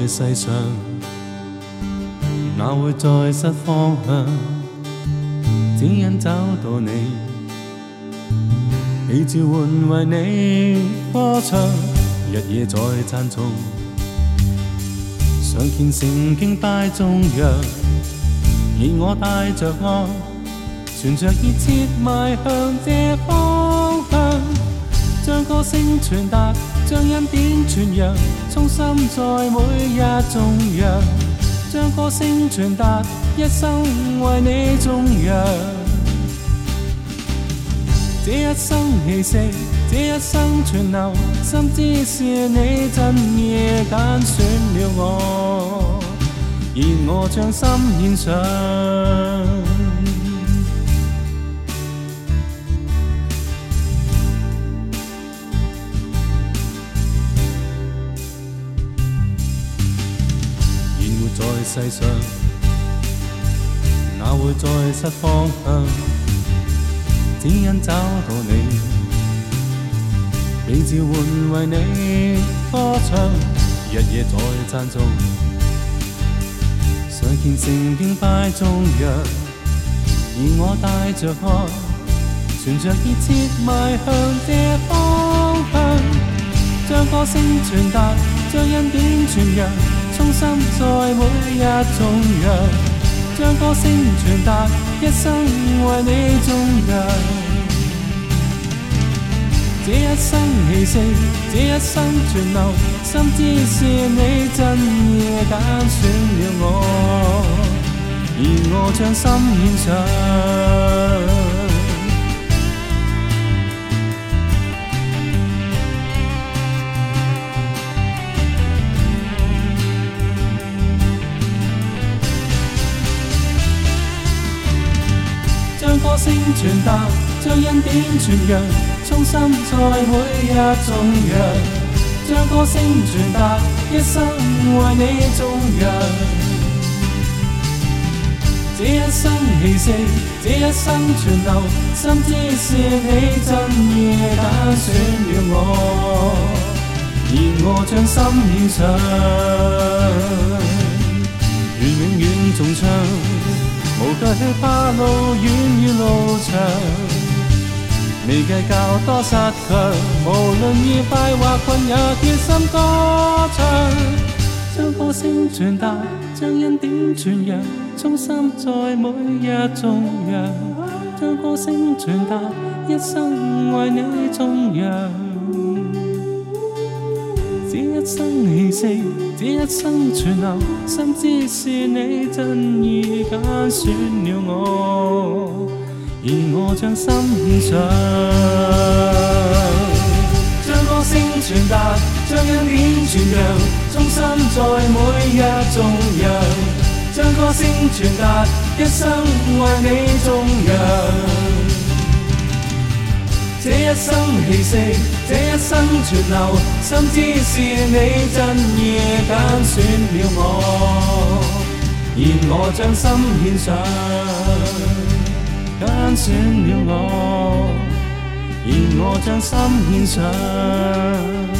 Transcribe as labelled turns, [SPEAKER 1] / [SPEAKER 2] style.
[SPEAKER 1] 在世上，哪会再失方向？只因找到你，被召唤为你歌唱。日夜在赞颂，常见圣境大中央，而我带着爱，存着热切迈向这方。将歌声传达，将音点传扬，衷心在每一中央。将歌声传达，一生为你颂扬。这一生气息，这一生存留，深知是你真夜但选了我，而我将心献上。世上，哪會再失方向？只因找到你，被召喚為你歌唱，日夜在讚頌，常虔誠敬拜眾羊，而我帶着愛，存着熱切邁向這方向，將歌聲傳達，將恩典傳揚。将心在每一众人，将歌声传达，一生为你纵人。这一生气息，这一生存留，深知是你真意，拣选了我，而我将心献上。声传达，将恩典传扬，衷心在每日颂扬。将歌声传达，一生为你颂扬。这一生气息，这一生存留，深知是你真意打损了我，而我将心献上，愿永远颂唱。无惧怕路远与路长，未计较多失强。无论愉快或困，也决心歌唱。将歌声传达，将恩典传扬，衷心在每日颂扬。将歌声传达，一生为你颂扬。生气息，这一生存留，甚知是你真意假选了我，而我将心上。将歌声传达，将音点传扬，衷心在每一众人。将歌声传达，一生为你。一生气息，这一生存留，深知是你真意，拣选了我，而我将心献上，拣选了我，而我将心献上。